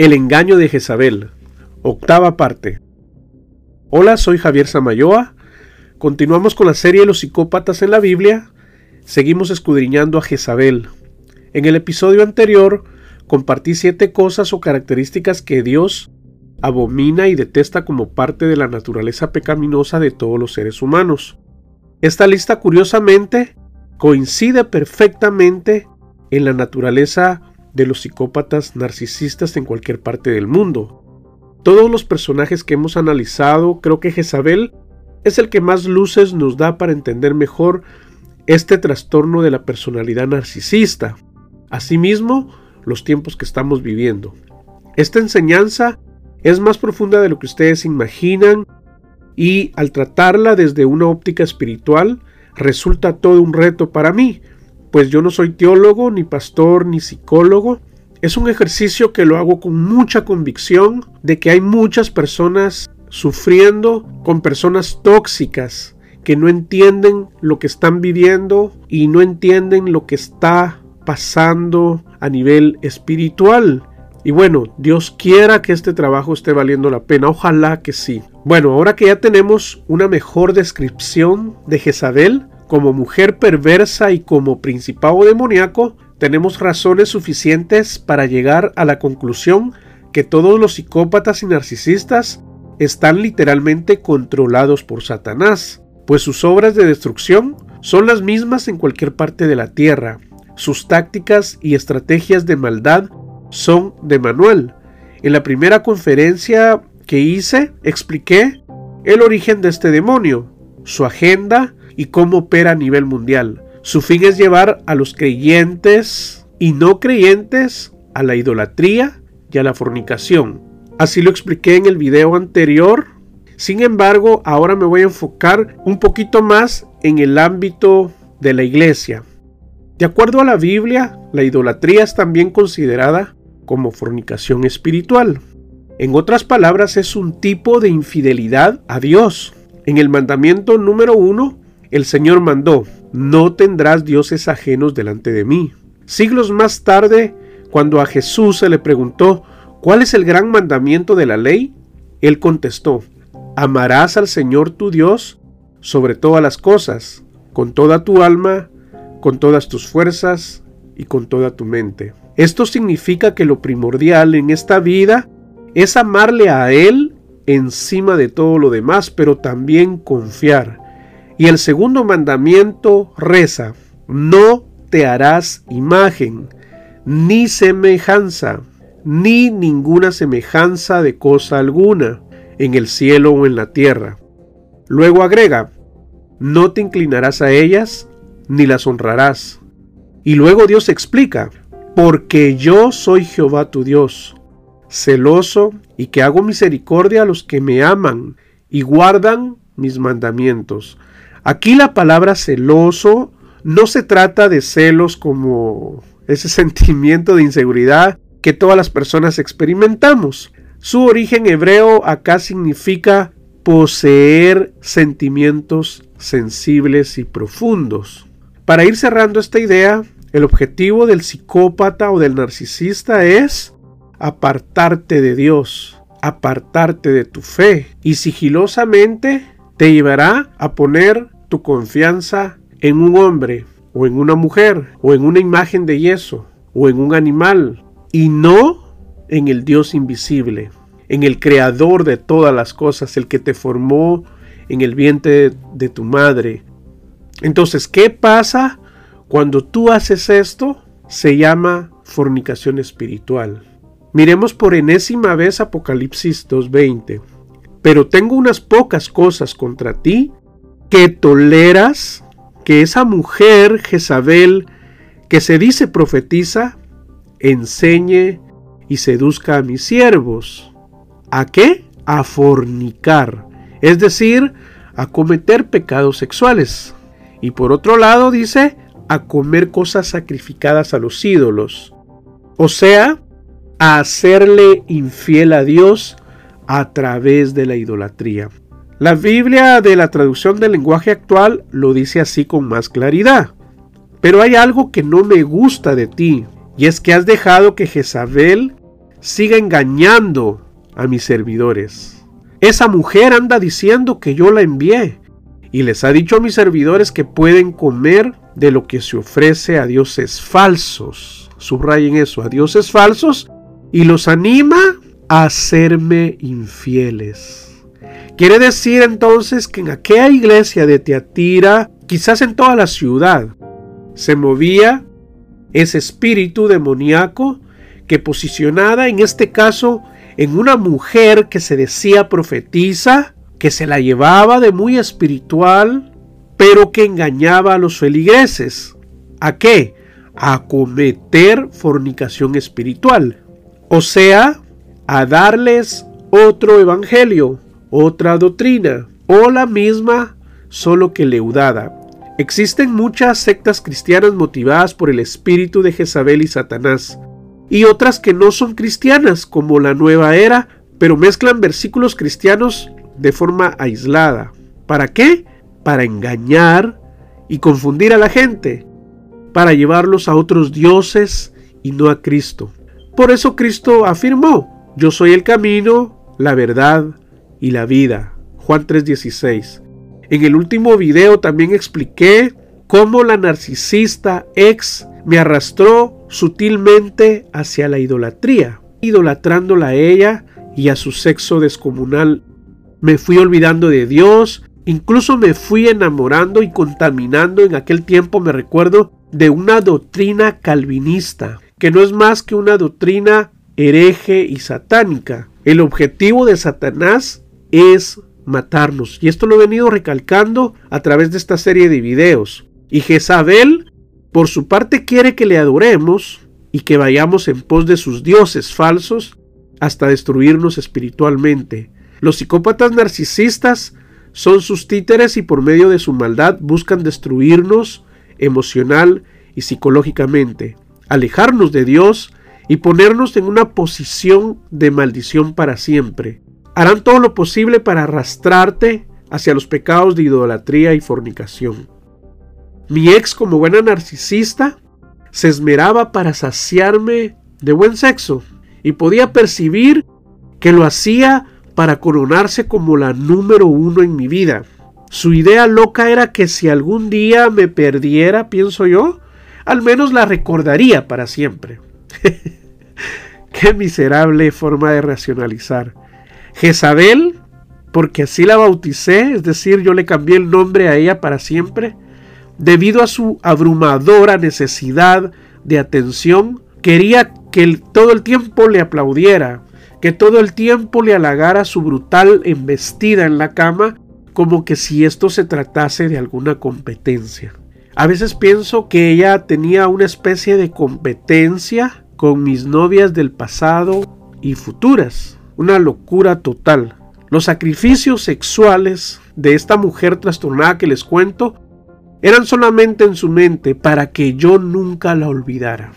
El engaño de Jezabel. Octava parte. Hola, soy Javier Samayoa. Continuamos con la serie Los psicópatas en la Biblia. Seguimos escudriñando a Jezabel. En el episodio anterior compartí siete cosas o características que Dios abomina y detesta como parte de la naturaleza pecaminosa de todos los seres humanos. Esta lista curiosamente coincide perfectamente en la naturaleza de los psicópatas narcisistas en cualquier parte del mundo. Todos los personajes que hemos analizado, creo que Jezabel es el que más luces nos da para entender mejor este trastorno de la personalidad narcisista. Asimismo, los tiempos que estamos viviendo. Esta enseñanza es más profunda de lo que ustedes imaginan y al tratarla desde una óptica espiritual resulta todo un reto para mí, pues yo no soy teólogo, ni pastor, ni psicólogo. Es un ejercicio que lo hago con mucha convicción de que hay muchas personas sufriendo con personas tóxicas que no entienden lo que están viviendo y no entienden lo que está pasando a nivel espiritual. Y bueno, Dios quiera que este trabajo esté valiendo la pena, ojalá que sí. Bueno, ahora que ya tenemos una mejor descripción de Jezabel como mujer perversa y como principado demoníaco, tenemos razones suficientes para llegar a la conclusión que todos los psicópatas y narcisistas están literalmente controlados por Satanás, pues sus obras de destrucción son las mismas en cualquier parte de la tierra. Sus tácticas y estrategias de maldad son de Manuel. En la primera conferencia que hice expliqué el origen de este demonio, su agenda y cómo opera a nivel mundial. Su fin es llevar a los creyentes y no creyentes a la idolatría y a la fornicación. Así lo expliqué en el video anterior. Sin embargo, ahora me voy a enfocar un poquito más en el ámbito de la iglesia. De acuerdo a la Biblia, la idolatría es también considerada como fornicación espiritual. En otras palabras, es un tipo de infidelidad a Dios. En el mandamiento número uno, el Señor mandó, no tendrás dioses ajenos delante de mí. Siglos más tarde, cuando a Jesús se le preguntó, ¿cuál es el gran mandamiento de la ley? Él contestó, amarás al Señor tu Dios sobre todas las cosas, con toda tu alma, con todas tus fuerzas y con toda tu mente. Esto significa que lo primordial en esta vida es amarle a Él encima de todo lo demás, pero también confiar. Y el segundo mandamiento reza, no te harás imagen, ni semejanza, ni ninguna semejanza de cosa alguna, en el cielo o en la tierra. Luego agrega, no te inclinarás a ellas, ni las honrarás. Y luego Dios explica, porque yo soy Jehová tu Dios, celoso y que hago misericordia a los que me aman y guardan mis mandamientos. Aquí la palabra celoso no se trata de celos como ese sentimiento de inseguridad que todas las personas experimentamos. Su origen hebreo acá significa poseer sentimientos sensibles y profundos. Para ir cerrando esta idea, el objetivo del psicópata o del narcisista es apartarte de Dios, apartarte de tu fe y sigilosamente te llevará a poner tu confianza en un hombre o en una mujer o en una imagen de yeso o en un animal y no en el Dios invisible, en el creador de todas las cosas, el que te formó en el vientre de tu madre. Entonces, ¿qué pasa cuando tú haces esto, se llama fornicación espiritual. Miremos por enésima vez Apocalipsis 2.20. Pero tengo unas pocas cosas contra ti, que toleras que esa mujer Jezabel, que se dice profetiza, enseñe y seduzca a mis siervos. ¿A qué? A fornicar, es decir, a cometer pecados sexuales. Y por otro lado dice, a comer cosas sacrificadas a los ídolos, o sea, a hacerle infiel a Dios a través de la idolatría. La Biblia de la traducción del lenguaje actual lo dice así con más claridad. Pero hay algo que no me gusta de ti, y es que has dejado que Jezabel siga engañando a mis servidores. Esa mujer anda diciendo que yo la envié y les ha dicho a mis servidores que pueden comer de lo que se ofrece a dioses falsos. Subrayen eso, a dioses falsos y los anima hacerme infieles. Quiere decir entonces que en aquella iglesia de Teatira, quizás en toda la ciudad, se movía ese espíritu demoníaco que posicionada en este caso en una mujer que se decía profetiza, que se la llevaba de muy espiritual, pero que engañaba a los feligreses. ¿A qué? A cometer fornicación espiritual. O sea, a darles otro evangelio, otra doctrina, o la misma, solo que leudada. Existen muchas sectas cristianas motivadas por el espíritu de Jezabel y Satanás, y otras que no son cristianas, como la nueva era, pero mezclan versículos cristianos de forma aislada. ¿Para qué? Para engañar y confundir a la gente, para llevarlos a otros dioses y no a Cristo. Por eso Cristo afirmó, yo soy el camino, la verdad y la vida. Juan 3:16. En el último video también expliqué cómo la narcisista ex me arrastró sutilmente hacia la idolatría, idolatrándola a ella y a su sexo descomunal. Me fui olvidando de Dios, incluso me fui enamorando y contaminando en aquel tiempo, me recuerdo, de una doctrina calvinista, que no es más que una doctrina hereje y satánica. El objetivo de Satanás es matarnos. Y esto lo he venido recalcando a través de esta serie de videos. Y Jezabel, por su parte, quiere que le adoremos y que vayamos en pos de sus dioses falsos hasta destruirnos espiritualmente. Los psicópatas narcisistas son sus títeres y por medio de su maldad buscan destruirnos emocional y psicológicamente, alejarnos de Dios y ponernos en una posición de maldición para siempre harán todo lo posible para arrastrarte hacia los pecados de idolatría y fornicación. Mi ex, como buena narcisista, se esmeraba para saciarme de buen sexo y podía percibir que lo hacía para coronarse como la número uno en mi vida. Su idea loca era que si algún día me perdiera, pienso yo, al menos la recordaría para siempre. Qué miserable forma de racionalizar. Jezabel, porque así la bauticé, es decir, yo le cambié el nombre a ella para siempre, debido a su abrumadora necesidad de atención, quería que todo el tiempo le aplaudiera, que todo el tiempo le halagara su brutal embestida en la cama, como que si esto se tratase de alguna competencia. A veces pienso que ella tenía una especie de competencia con mis novias del pasado y futuras una locura total. Los sacrificios sexuales de esta mujer trastornada que les cuento eran solamente en su mente para que yo nunca la olvidara.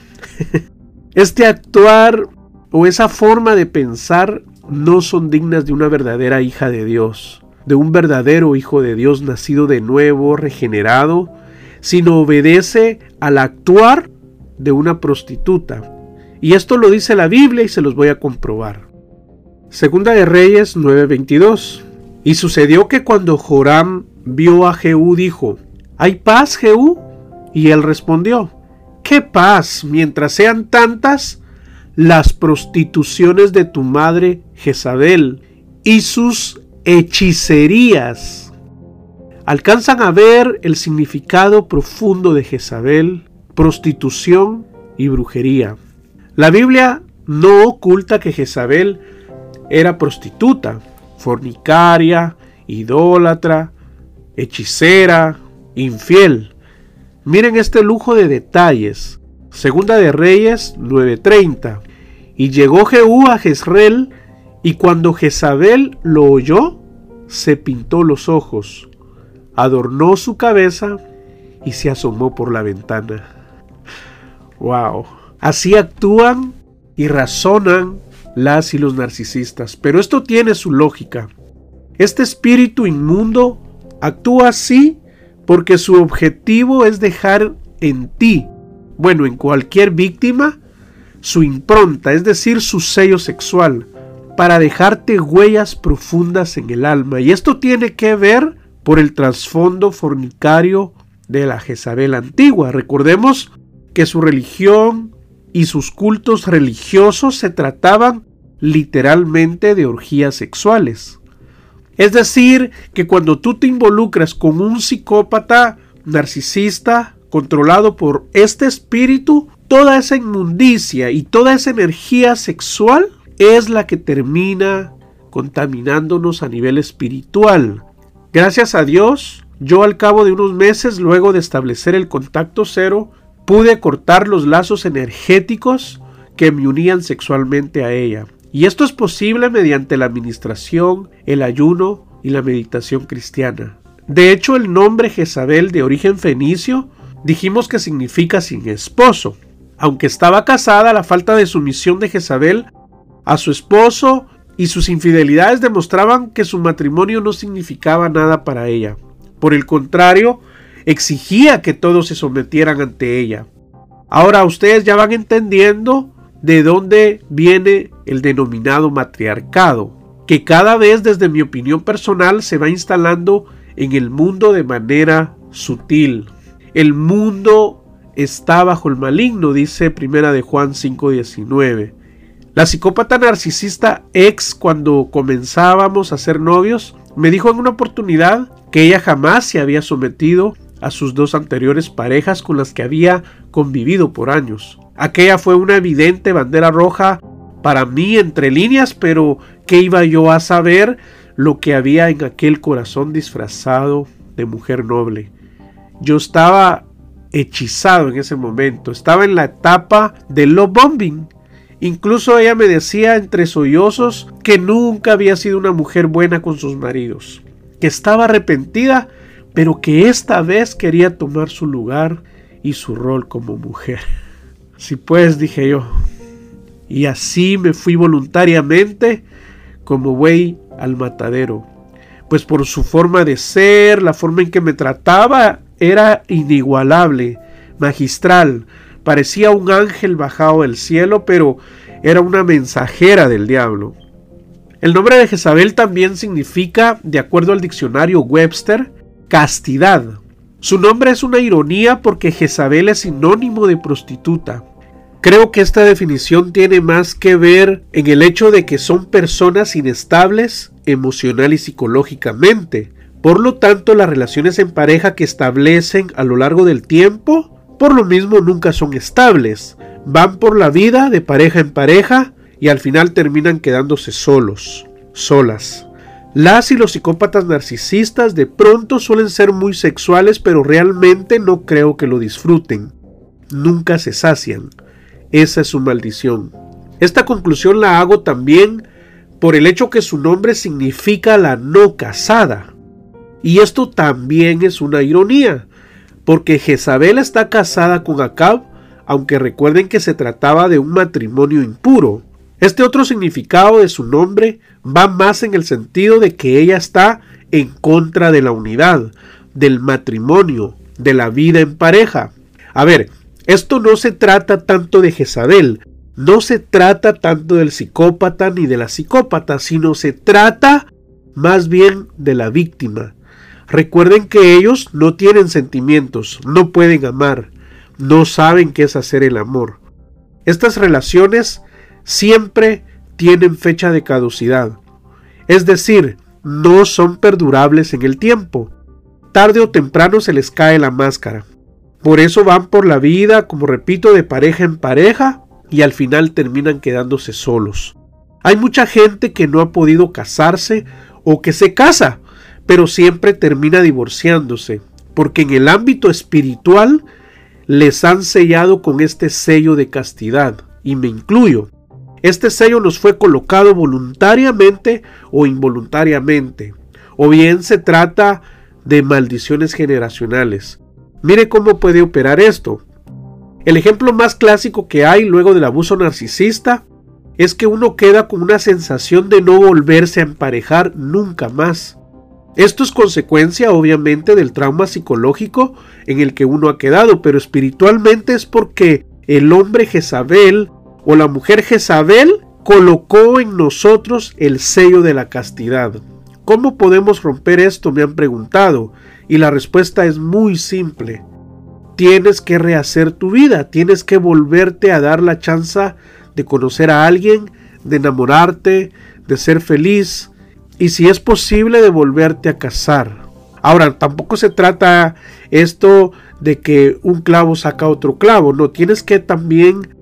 este actuar o esa forma de pensar no son dignas de una verdadera hija de Dios, de un verdadero hijo de Dios nacido de nuevo, regenerado, sino obedece al actuar de una prostituta. Y esto lo dice la Biblia y se los voy a comprobar. Segunda de Reyes 9:22. Y sucedió que cuando Joram vio a Jehú dijo, ¿Hay paz, Jehú? Y él respondió, ¿qué paz mientras sean tantas las prostituciones de tu madre Jezabel y sus hechicerías? Alcanzan a ver el significado profundo de Jezabel, prostitución y brujería. La Biblia no oculta que Jezabel era prostituta, fornicaria, idólatra, hechicera, infiel. Miren este lujo de detalles. Segunda de Reyes 9:30. Y llegó Jehú a Jezreel, y cuando Jezabel lo oyó, se pintó los ojos, adornó su cabeza y se asomó por la ventana. Wow. Así actúan y razonan las y los narcisistas. Pero esto tiene su lógica. Este espíritu inmundo actúa así porque su objetivo es dejar en ti, bueno, en cualquier víctima, su impronta, es decir, su sello sexual, para dejarte huellas profundas en el alma. Y esto tiene que ver por el trasfondo fornicario de la Jezabel antigua. Recordemos que su religión y sus cultos religiosos se trataban literalmente de orgías sexuales. Es decir, que cuando tú te involucras con un psicópata narcisista controlado por este espíritu, toda esa inmundicia y toda esa energía sexual es la que termina contaminándonos a nivel espiritual. Gracias a Dios, yo al cabo de unos meses, luego de establecer el contacto cero, pude cortar los lazos energéticos que me unían sexualmente a ella. Y esto es posible mediante la administración, el ayuno y la meditación cristiana. De hecho, el nombre Jezabel de origen fenicio dijimos que significa sin esposo. Aunque estaba casada, la falta de sumisión de Jezabel a su esposo y sus infidelidades demostraban que su matrimonio no significaba nada para ella. Por el contrario, exigía que todos se sometieran ante ella. Ahora ustedes ya van entendiendo de dónde viene el denominado matriarcado, que cada vez desde mi opinión personal se va instalando en el mundo de manera sutil. El mundo está bajo el maligno, dice Primera de Juan 5:19. La psicópata narcisista ex cuando comenzábamos a ser novios me dijo en una oportunidad que ella jamás se había sometido a sus dos anteriores parejas con las que había convivido por años. Aquella fue una evidente bandera roja para mí entre líneas, pero ¿qué iba yo a saber lo que había en aquel corazón disfrazado de mujer noble? Yo estaba hechizado en ese momento, estaba en la etapa del love bombing Incluso ella me decía entre sollozos que nunca había sido una mujer buena con sus maridos, que estaba arrepentida, pero que esta vez quería tomar su lugar y su rol como mujer. Si pues, dije yo, y así me fui voluntariamente como buey al matadero, pues por su forma de ser, la forma en que me trataba, era inigualable, magistral, Parecía un ángel bajado del cielo, pero era una mensajera del diablo. El nombre de Jezabel también significa, de acuerdo al diccionario Webster, castidad. Su nombre es una ironía porque Jezabel es sinónimo de prostituta. Creo que esta definición tiene más que ver en el hecho de que son personas inestables emocional y psicológicamente. Por lo tanto, las relaciones en pareja que establecen a lo largo del tiempo por lo mismo nunca son estables. Van por la vida de pareja en pareja y al final terminan quedándose solos, solas. Las y los psicópatas narcisistas de pronto suelen ser muy sexuales, pero realmente no creo que lo disfruten. Nunca se sacian. Esa es su maldición. Esta conclusión la hago también por el hecho que su nombre significa la no casada. Y esto también es una ironía, porque Jezabel está casada con Acab, aunque recuerden que se trataba de un matrimonio impuro. Este otro significado de su nombre va más en el sentido de que ella está en contra de la unidad, del matrimonio, de la vida en pareja. A ver, esto no se trata tanto de Jezabel, no se trata tanto del psicópata ni de la psicópata, sino se trata más bien de la víctima, Recuerden que ellos no tienen sentimientos, no pueden amar, no saben qué es hacer el amor. Estas relaciones siempre tienen fecha de caducidad, es decir, no son perdurables en el tiempo. Tarde o temprano se les cae la máscara. Por eso van por la vida, como repito, de pareja en pareja y al final terminan quedándose solos. Hay mucha gente que no ha podido casarse o que se casa pero siempre termina divorciándose, porque en el ámbito espiritual les han sellado con este sello de castidad, y me incluyo. Este sello nos fue colocado voluntariamente o involuntariamente, o bien se trata de maldiciones generacionales. Mire cómo puede operar esto. El ejemplo más clásico que hay luego del abuso narcisista es que uno queda con una sensación de no volverse a emparejar nunca más. Esto es consecuencia obviamente del trauma psicológico en el que uno ha quedado, pero espiritualmente es porque el hombre Jezabel o la mujer Jezabel colocó en nosotros el sello de la castidad. ¿Cómo podemos romper esto? Me han preguntado. Y la respuesta es muy simple. Tienes que rehacer tu vida, tienes que volverte a dar la chance de conocer a alguien, de enamorarte, de ser feliz y si es posible de volverte a casar. Ahora, tampoco se trata esto de que un clavo saca otro clavo, no, tienes que también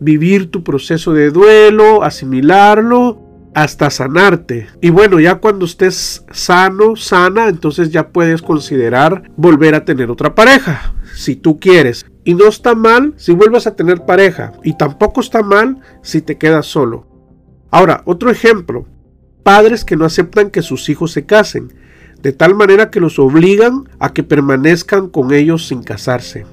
vivir tu proceso de duelo, asimilarlo, hasta sanarte. Y bueno, ya cuando estés sano, sana, entonces ya puedes considerar volver a tener otra pareja, si tú quieres. Y no está mal si vuelves a tener pareja. Y tampoco está mal si te quedas solo. Ahora, otro ejemplo. Padres que no aceptan que sus hijos se casen, de tal manera que los obligan a que permanezcan con ellos sin casarse.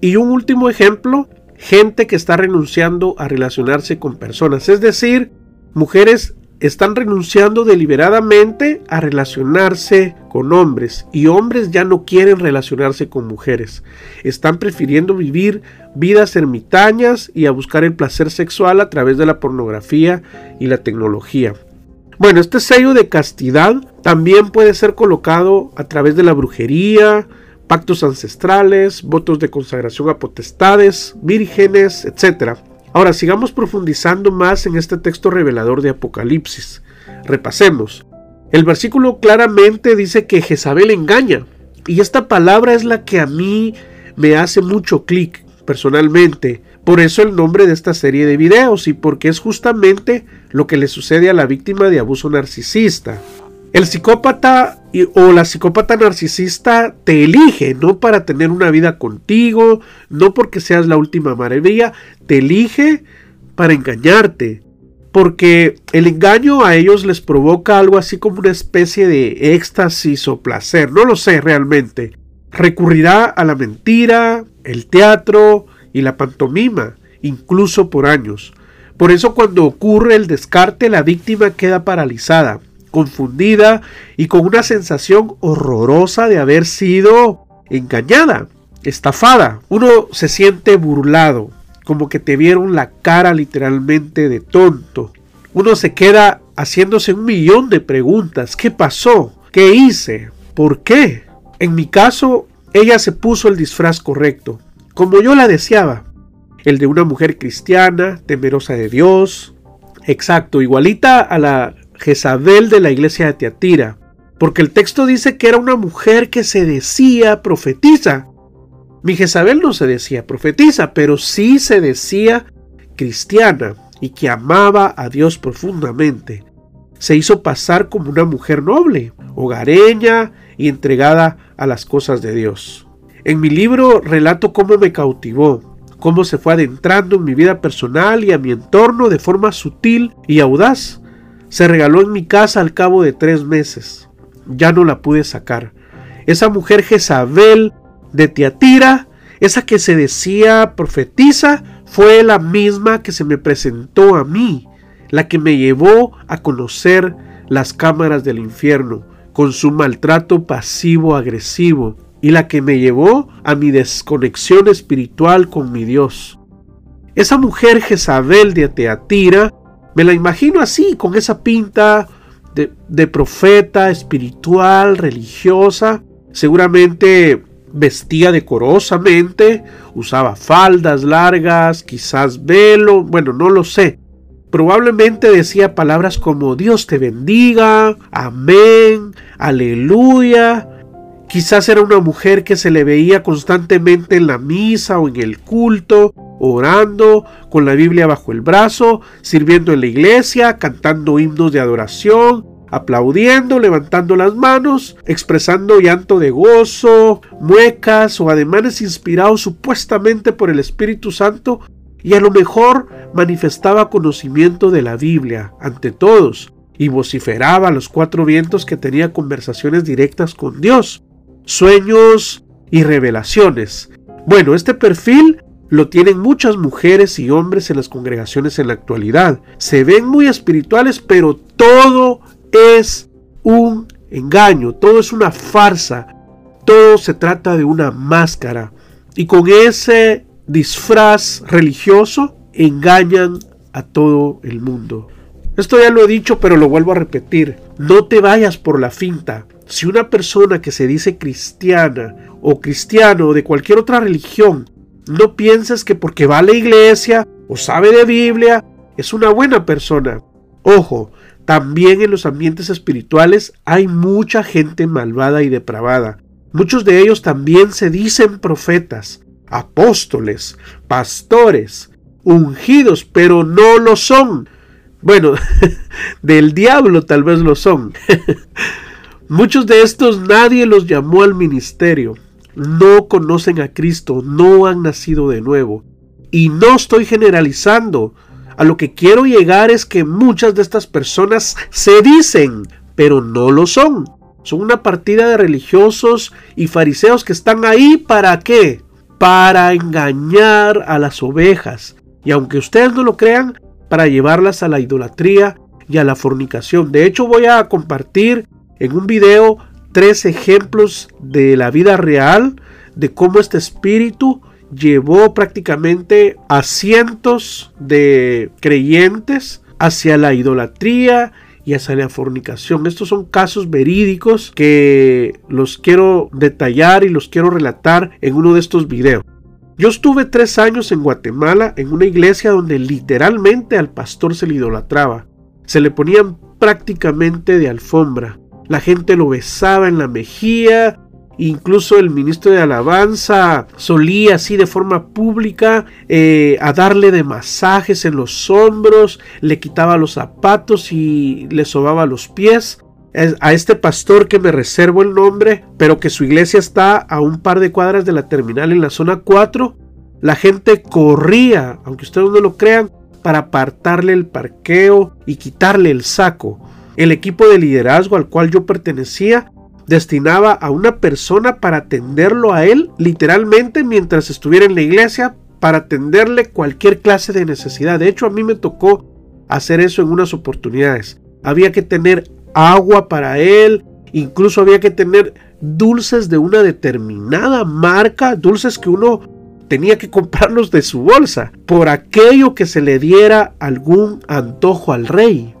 Y un último ejemplo, gente que está renunciando a relacionarse con personas, es decir, mujeres están renunciando deliberadamente a relacionarse con hombres y hombres ya no quieren relacionarse con mujeres. Están prefiriendo vivir vidas ermitañas y a buscar el placer sexual a través de la pornografía y la tecnología. Bueno, este sello de castidad también puede ser colocado a través de la brujería, pactos ancestrales, votos de consagración a potestades, vírgenes, etc. Ahora sigamos profundizando más en este texto revelador de Apocalipsis. Repasemos. El versículo claramente dice que Jezabel engaña. Y esta palabra es la que a mí me hace mucho clic personalmente. Por eso el nombre de esta serie de videos y porque es justamente lo que le sucede a la víctima de abuso narcisista. El psicópata o la psicópata narcisista te elige, no para tener una vida contigo, no porque seas la última maravilla, te elige para engañarte. Porque el engaño a ellos les provoca algo así como una especie de éxtasis o placer, no lo sé realmente. Recurrirá a la mentira, el teatro y la pantomima, incluso por años. Por eso cuando ocurre el descarte la víctima queda paralizada confundida y con una sensación horrorosa de haber sido engañada, estafada. Uno se siente burlado, como que te vieron la cara literalmente de tonto. Uno se queda haciéndose un millón de preguntas. ¿Qué pasó? ¿Qué hice? ¿Por qué? En mi caso, ella se puso el disfraz correcto, como yo la deseaba. El de una mujer cristiana, temerosa de Dios. Exacto, igualita a la Jezabel de la iglesia de Teatira, porque el texto dice que era una mujer que se decía profetiza. Mi Jezabel no se decía profetiza, pero sí se decía cristiana y que amaba a Dios profundamente. Se hizo pasar como una mujer noble, hogareña y entregada a las cosas de Dios. En mi libro relato cómo me cautivó, cómo se fue adentrando en mi vida personal y a mi entorno de forma sutil y audaz, se regaló en mi casa al cabo de tres meses. Ya no la pude sacar. Esa mujer Jezabel de Tiatira, esa que se decía profetiza, fue la misma que se me presentó a mí, la que me llevó a conocer las cámaras del infierno con su maltrato pasivo-agresivo y la que me llevó a mi desconexión espiritual con mi Dios. Esa mujer Jezabel de Teatira me la imagino así, con esa pinta de, profeta espiritual, religiosa. Seguramente vestía decorosamente, usaba faldas largas, quizás velo, bueno, no lo sé. Probablemente decía palabras como Dios te bendiga, amén, aleluya. Quizás era una mujer que se le veía constantemente en la misa o en el culto, orando, con la Biblia bajo el brazo, sirviendo en la iglesia, cantando himnos de adoración, aplaudiendo, levantando las manos, expresando llanto de gozo, muecas o ademanes inspirados supuestamente por el Espíritu Santo, y a lo mejor manifestaba conocimiento de la Biblia ante todos, y vociferaba a los cuatro vientos que tenía conversaciones directas con Dios, sueños y revelaciones. Bueno, este perfil lo tienen muchas mujeres y hombres en las congregaciones en la actualidad. Se ven muy espirituales, pero todo es un engaño, todo es una farsa, todo se trata de una máscara. Y con ese disfraz religioso, engañan a todo el mundo. Esto ya lo he dicho, pero lo vuelvo a repetir. No te vayas por la finta. Si una persona que se dice cristiana o cristiano de cualquier otra religión, no pienses que porque va a la iglesia o sabe de Biblia, es una buena persona. Ojo, también en los ambientes espirituales hay mucha gente malvada y depravada. Muchos de ellos también se dicen profetas, apóstoles, pastores, ungidos, pero no lo son. Bueno, del diablo tal vez lo son. Muchos de estos nadie los llamó al ministerio. No conocen a Cristo, no han nacido de nuevo. Y no estoy generalizando. A lo que quiero llegar es que muchas de estas personas se dicen, pero no lo son. Son una partida de religiosos y fariseos que están ahí para qué? Para engañar a las ovejas. Y aunque ustedes no lo crean, para llevarlas a la idolatría y a la fornicación. De hecho, voy a compartir en un video tres ejemplos de la vida real de cómo este espíritu llevó prácticamente a cientos de creyentes hacia la idolatría y hacia la fornicación. Estos son casos verídicos que los quiero detallar y los quiero relatar en uno de estos videos. Yo estuve tres años en Guatemala en una iglesia donde literalmente al pastor se le idolatraba. Se le ponían prácticamente de alfombra. La gente lo besaba en la mejilla, Incluso el ministro de Alabanza solía así de forma pública eh, a darle de masajes en los hombros, le quitaba los zapatos y le sobaba los pies. A este pastor que me reservo el nombre, pero que su iglesia está a un par de cuadras de la terminal en la zona 4, la gente corría, aunque ustedes no lo crean, para apartarle el parqueo y quitarle el saco. El equipo de liderazgo al cual yo pertenecía destinaba a una persona para atenderlo a él literalmente mientras estuviera en la iglesia para atenderle cualquier clase de necesidad. De hecho, a mí me tocó hacer eso en unas oportunidades. Había que tener agua para él, incluso había que tener dulces de una determinada marca, dulces que uno tenía que comprarlos de su bolsa, por aquello que se le diera algún antojo al rey.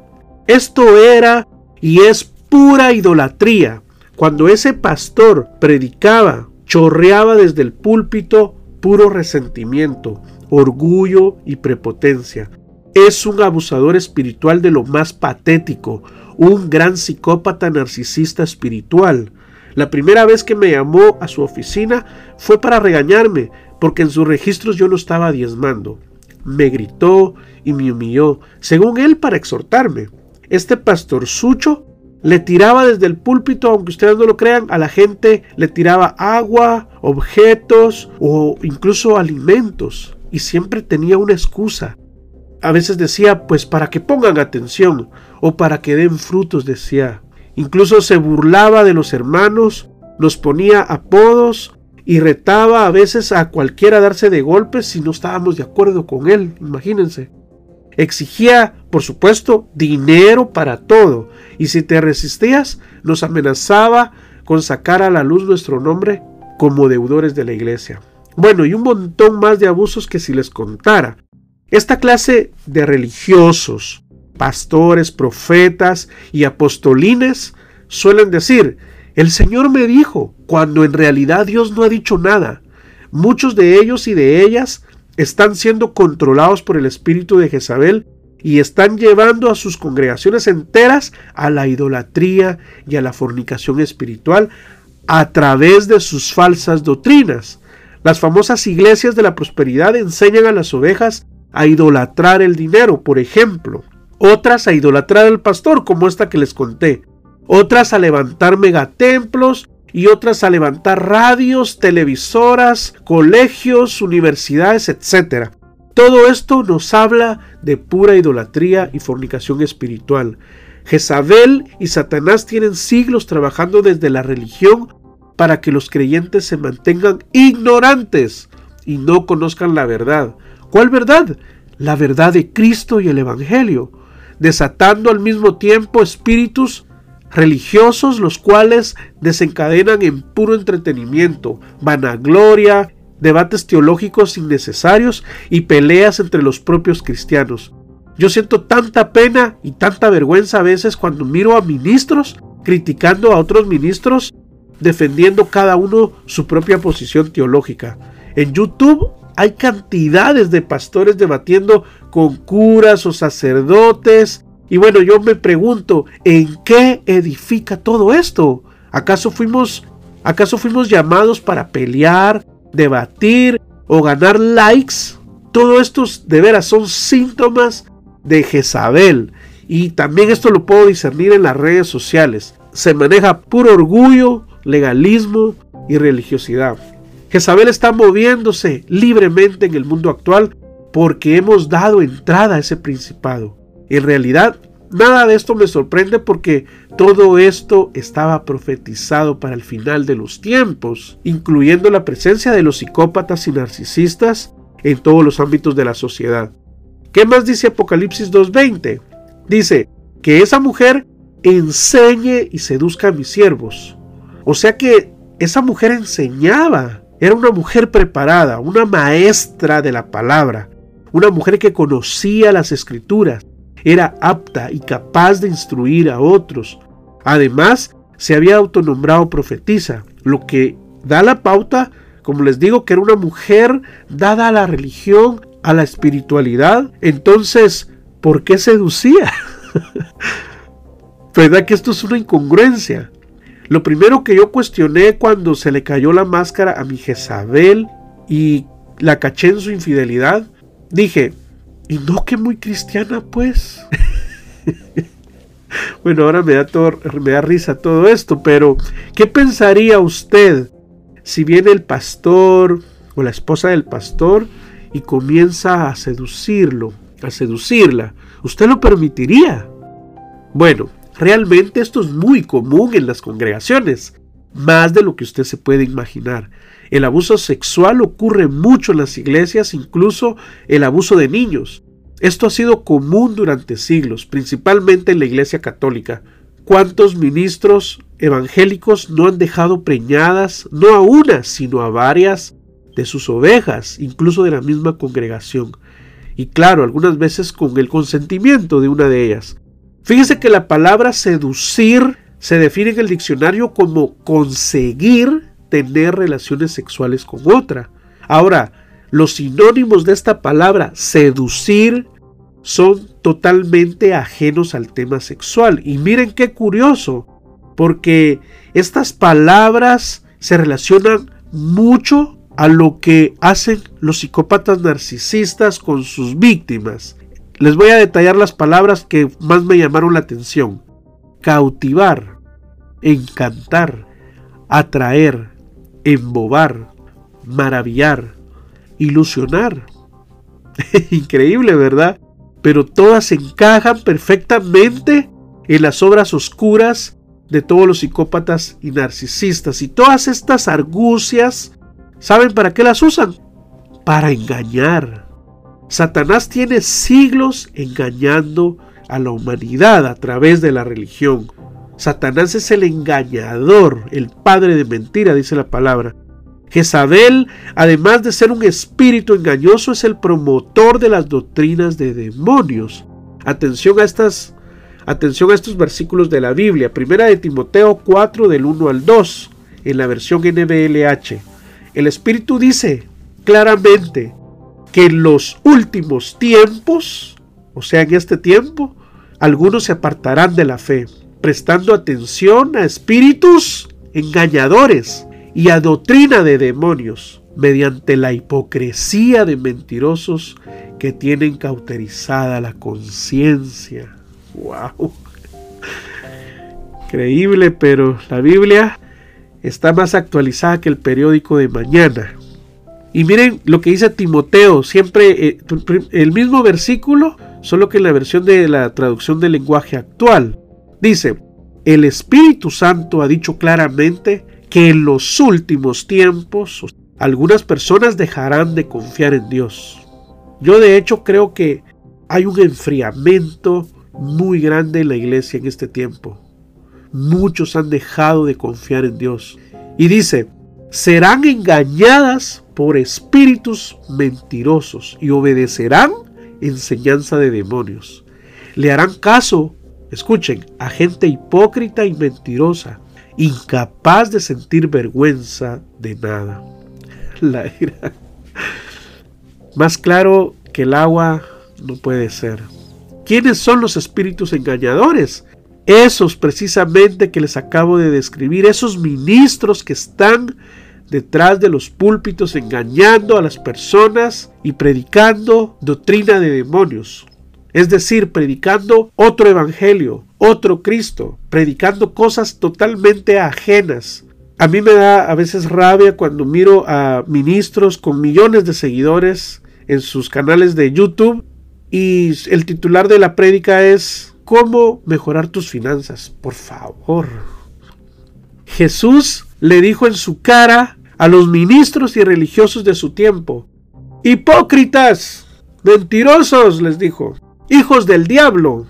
Esto era y es pura idolatría. Cuando ese pastor predicaba, chorreaba desde el púlpito puro resentimiento, orgullo y prepotencia. Es un abusador espiritual de lo más patético, un gran psicópata narcisista espiritual. La primera vez que me llamó a su oficina fue para regañarme, porque en sus registros yo no estaba diezmando. Me gritó y me humilló, según él para exhortarme. Este pastor Sucho le tiraba desde el púlpito, aunque ustedes no lo crean, a la gente le tiraba agua, objetos o incluso alimentos. Y siempre tenía una excusa. A veces decía, pues para que pongan atención o para que den frutos, decía. Incluso se burlaba de los hermanos, nos ponía apodos y retaba a veces a cualquiera darse de golpes si no estábamos de acuerdo con él, imagínense. Exigía, por supuesto, dinero para todo, y si te resistías, nos amenazaba con sacar a la luz nuestro nombre como deudores de la iglesia. Bueno, y un montón más de abusos que si les contara. Esta clase de religiosos, pastores, profetas y apostolines suelen decir, el Señor me dijo, cuando en realidad Dios no ha dicho nada. Muchos de ellos y de ellas están siendo controlados por el espíritu de Jezabel y están llevando a sus congregaciones enteras a la idolatría y a la fornicación espiritual a través de sus falsas doctrinas. Las famosas iglesias de la prosperidad enseñan a las ovejas a idolatrar el dinero, por ejemplo. Otras a idolatrar al pastor, como esta que les conté. Otras a levantar megatemplos y otras a levantar radios, televisoras, colegios, universidades, etc. Todo esto nos habla de pura idolatría y fornicación espiritual. Jezabel y Satanás tienen siglos trabajando desde la religión para que los creyentes se mantengan ignorantes y no conozcan la verdad. ¿Cuál verdad? La verdad de Cristo y el Evangelio, desatando al mismo tiempo espíritus religiosos los cuales desencadenan en puro entretenimiento, vanagloria debates teológicos innecesarios y peleas entre los propios cristianos. Yo siento tanta pena y tanta vergüenza a veces cuando miro a ministros criticando a otros ministros defendiendo cada uno su propia posición teológica. En YouTube hay cantidades de pastores debatiendo con curas o sacerdotes. Y bueno, yo me pregunto, ¿en qué edifica todo esto? ¿Acaso fuimos acaso fuimos llamados para pelear, debatir o ganar likes? Todo esto de veras son síntomas de Jezabel. Y también esto lo puedo discernir en las redes sociales. Se maneja puro orgullo, legalismo y religiosidad. Jezabel está moviéndose libremente en el mundo actual porque hemos dado entrada a ese principado. En realidad, nada de esto me sorprende porque todo esto estaba profetizado para el final de los tiempos, incluyendo la presencia de los psicópatas y narcisistas en todos los ámbitos de la sociedad. ¿Qué más dice Apocalipsis 2.20? Dice que esa mujer enseñe y seduzca a mis siervos. O sea que esa mujer enseñaba, era una mujer preparada, una maestra de la palabra, una mujer que conocía las escrituras, era apta y capaz de instruir a otros. Además, se había autonombrado profetisa, lo que da la pauta, como les digo, que era una mujer dada a la religión, a la espiritualidad. Entonces, ¿por qué seducía? ¿Verdad que esto es una incongruencia? Lo primero que yo cuestioné cuando se le cayó la máscara a mi Jezabel y la caché en su infidelidad, dije, y no que muy cristiana pues. bueno, ahora me da, todo, me da risa todo esto, pero ¿qué pensaría usted si viene el pastor o la esposa del pastor y comienza a seducirlo, a seducirla? ¿Usted lo permitiría? Bueno, Realmente esto es muy común en las congregaciones, más de lo que usted se puede imaginar. El abuso sexual ocurre mucho en las iglesias, incluso el abuso de niños. Esto ha sido común durante siglos, principalmente en la iglesia católica. ¿Cuántos ministros evangélicos no han dejado preñadas, no a una, sino a varias de sus ovejas, incluso de la misma congregación? Y claro, algunas veces con el consentimiento de una de ellas. Fíjese que la palabra seducir se define en el diccionario como conseguir tener relaciones sexuales con otra. Ahora, los sinónimos de esta palabra seducir son totalmente ajenos al tema sexual. Y miren qué curioso, porque estas palabras se relacionan mucho a lo que hacen los psicópatas narcisistas con sus víctimas. Les voy a detallar las palabras que más me llamaron la atención. Cautivar, encantar, atraer, embobar, maravillar, ilusionar. Increíble, ¿verdad? Pero todas encajan perfectamente en las obras oscuras de todos los psicópatas y narcisistas. Y todas estas argucias, ¿saben para qué las usan? Para engañar, Satanás tiene siglos engañando a la humanidad a través de la religión. Satanás es el engañador, el padre de mentira, dice la palabra. Jezabel, además de ser un espíritu engañoso, es el promotor de las doctrinas de demonios. Atención a estas atención a estos versículos de la Biblia. Primera de Timoteo 4 del 1 al 2 en la versión NBLH. El espíritu dice claramente, que en los últimos tiempos, o sea, en este tiempo, algunos se apartarán de la fe, prestando atención a espíritus engañadores y a doctrina de demonios, mediante la hipocresía de mentirosos que tienen cauterizada la conciencia. ¡Wow! Increíble, pero la Biblia está más actualizada que el periódico de mañana. Y miren lo que dice Timoteo, siempre eh, el mismo versículo, solo que la versión de la traducción del lenguaje actual. Dice, el Espíritu Santo ha dicho claramente que en los últimos tiempos algunas personas dejarán de confiar en Dios. Yo de hecho creo que hay un enfriamiento muy grande en la iglesia en este tiempo. Muchos han dejado de confiar en Dios. Y dice, serán engañadas por espíritus mentirosos y obedecerán enseñanza de demonios. Le harán caso, escuchen, a gente hipócrita y mentirosa, incapaz de sentir vergüenza de nada. La ira. Más claro que el agua no puede ser. ¿Quiénes son los espíritus engañadores? Esos precisamente que les acabo de describir, esos ministros que están detrás de los púlpitos engañando a las personas y predicando doctrina de demonios. Es decir, predicando otro evangelio, otro Cristo, predicando cosas totalmente ajenas. A mí me da a veces rabia cuando miro a ministros con millones de seguidores en sus canales de YouTube y el titular de la prédica es ¿Cómo mejorar tus finanzas? Por favor. Jesús le dijo en su cara a los ministros y religiosos de su tiempo, Hipócritas, mentirosos, les dijo, hijos del diablo.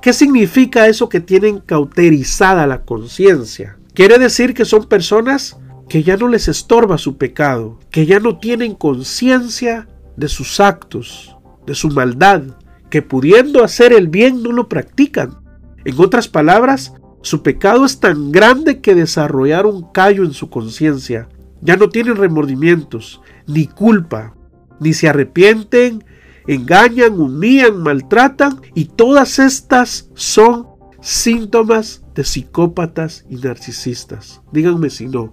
¿Qué significa eso que tienen cauterizada la conciencia? Quiere decir que son personas que ya no les estorba su pecado, que ya no tienen conciencia de sus actos, de su maldad, que pudiendo hacer el bien no lo practican. En otras palabras, su pecado es tan grande que desarrollaron callo en su conciencia ya no tienen remordimientos, ni culpa, ni se arrepienten, engañan, humillan, maltratan y todas estas son síntomas de psicópatas y narcisistas. Díganme si no.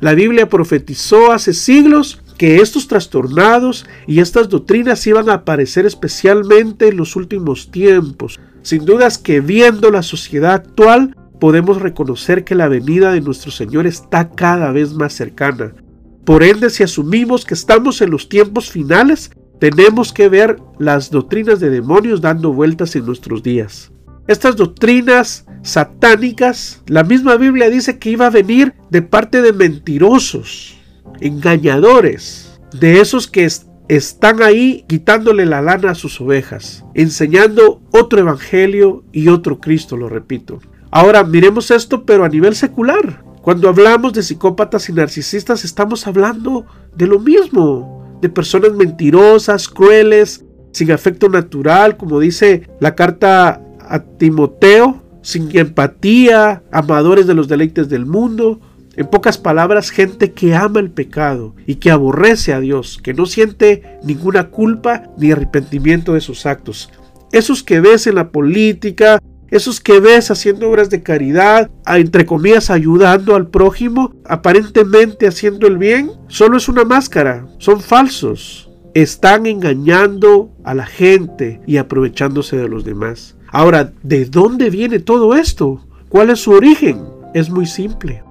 La Biblia profetizó hace siglos que estos trastornados y estas doctrinas iban a aparecer especialmente en los últimos tiempos. Sin dudas que viendo la sociedad actual, podemos reconocer que la venida de nuestro Señor está cada vez más cercana. Por ende, si asumimos que estamos en los tiempos finales, tenemos que ver las doctrinas de demonios dando vueltas en nuestros días. Estas doctrinas satánicas, la misma Biblia dice que iba a venir de parte de mentirosos, engañadores, de esos que están ahí quitándole la lana a sus ovejas, enseñando otro evangelio y otro Cristo, lo repito. Ahora miremos esto, pero a nivel secular. Cuando hablamos de psicópatas y narcisistas, estamos hablando de lo mismo, de personas mentirosas, crueles, sin afecto natural, como dice la carta a Timoteo, sin empatía, amadores de los deleites del mundo. En pocas palabras, gente que ama el pecado y que aborrece a Dios, que no siente ninguna culpa ni arrepentimiento de sus actos. Esos que ves en la política, esos que ves haciendo obras de caridad, entre comillas ayudando al prójimo, aparentemente haciendo el bien, solo es una máscara, son falsos. Están engañando a la gente y aprovechándose de los demás. Ahora, ¿de dónde viene todo esto? ¿Cuál es su origen? Es muy simple.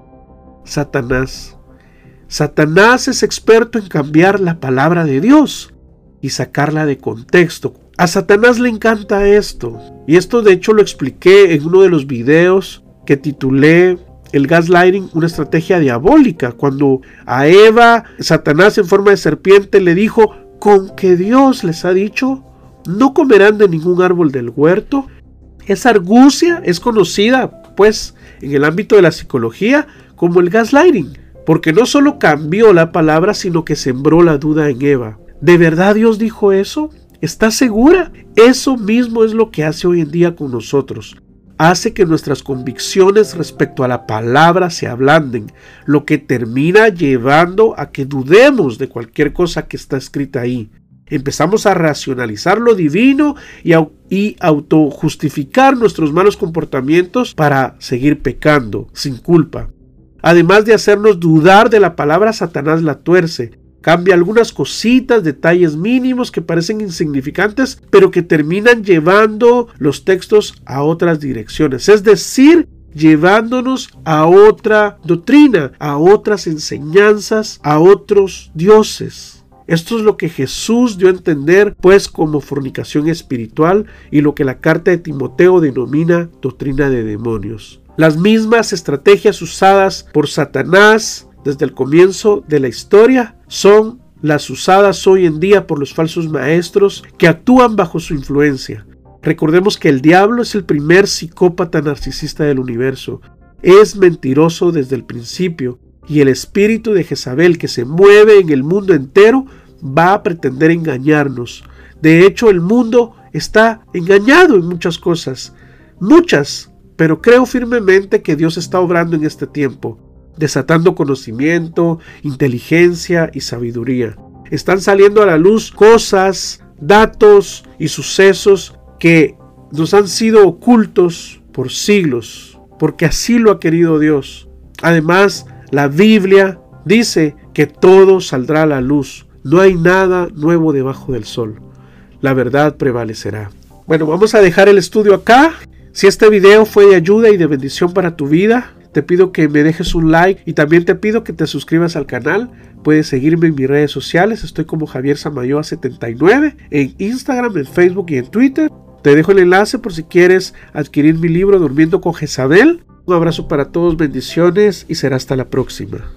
Satanás. Satanás es experto en cambiar la palabra de Dios y sacarla de contexto a Satanás le encanta esto. Y esto de hecho lo expliqué en uno de los videos que titulé el gaslighting, una estrategia diabólica. Cuando a Eva, Satanás en forma de serpiente le dijo, con que Dios les ha dicho, no comerán de ningún árbol del huerto. Esa argucia es conocida, pues, en el ámbito de la psicología como el gaslighting, porque no solo cambió la palabra, sino que sembró la duda en Eva. ¿De verdad Dios dijo eso? ¿Estás segura? Eso mismo es lo que hace hoy en día con nosotros. Hace que nuestras convicciones respecto a la palabra se ablanden, lo que termina llevando a que dudemos de cualquier cosa que está escrita ahí. Empezamos a racionalizar lo divino y, y autojustificar nuestros malos comportamientos para seguir pecando sin culpa. Además de hacernos dudar de la palabra, Satanás la tuerce Cambia algunas cositas, detalles mínimos que parecen insignificantes, pero que terminan llevando los textos a otras direcciones. Es decir, llevándonos a otra doctrina, a otras enseñanzas, a otros dioses. Esto es lo que Jesús dio a entender pues como fornicación espiritual y lo que la carta de Timoteo denomina doctrina de demonios. Las mismas estrategias usadas por Satanás desde el comienzo de la historia son las usadas hoy en día por los falsos maestros que actúan bajo su influencia. Recordemos que el diablo es el primer psicópata narcisista del universo. Es mentiroso desde el principio Y el espíritu de Jezabel que se mueve en el mundo entero va a pretender engañarnos. De hecho, el mundo está engañado en muchas cosas. Muchas. Pero creo firmemente que Dios está obrando en este tiempo, desatando conocimiento, inteligencia y sabiduría. Están saliendo a la luz cosas, datos y sucesos que nos han sido ocultos por siglos, porque así lo ha querido Dios. Además, la Biblia dice que todo saldrá a la luz. No hay nada nuevo debajo del sol. La verdad prevalecerá. Bueno, vamos a dejar el estudio acá. Si este video fue de ayuda y de bendición para tu vida, te pido que me dejes un like y también te pido que te suscribas al canal. Puedes seguirme en mis redes sociales. Estoy como Javier Samayoa79 en Instagram, en Facebook y en Twitter. Te dejo el enlace por si quieres adquirir mi libro Durmiendo con Jezabel. Un abrazo para todos, bendiciones y será hasta la próxima.